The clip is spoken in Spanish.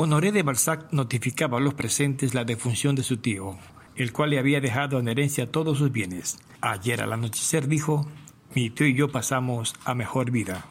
Honoré de Balzac notificaba a los presentes la defunción de su tío, el cual le había dejado en herencia todos sus bienes. Ayer al anochecer dijo, mi tío y yo pasamos a mejor vida.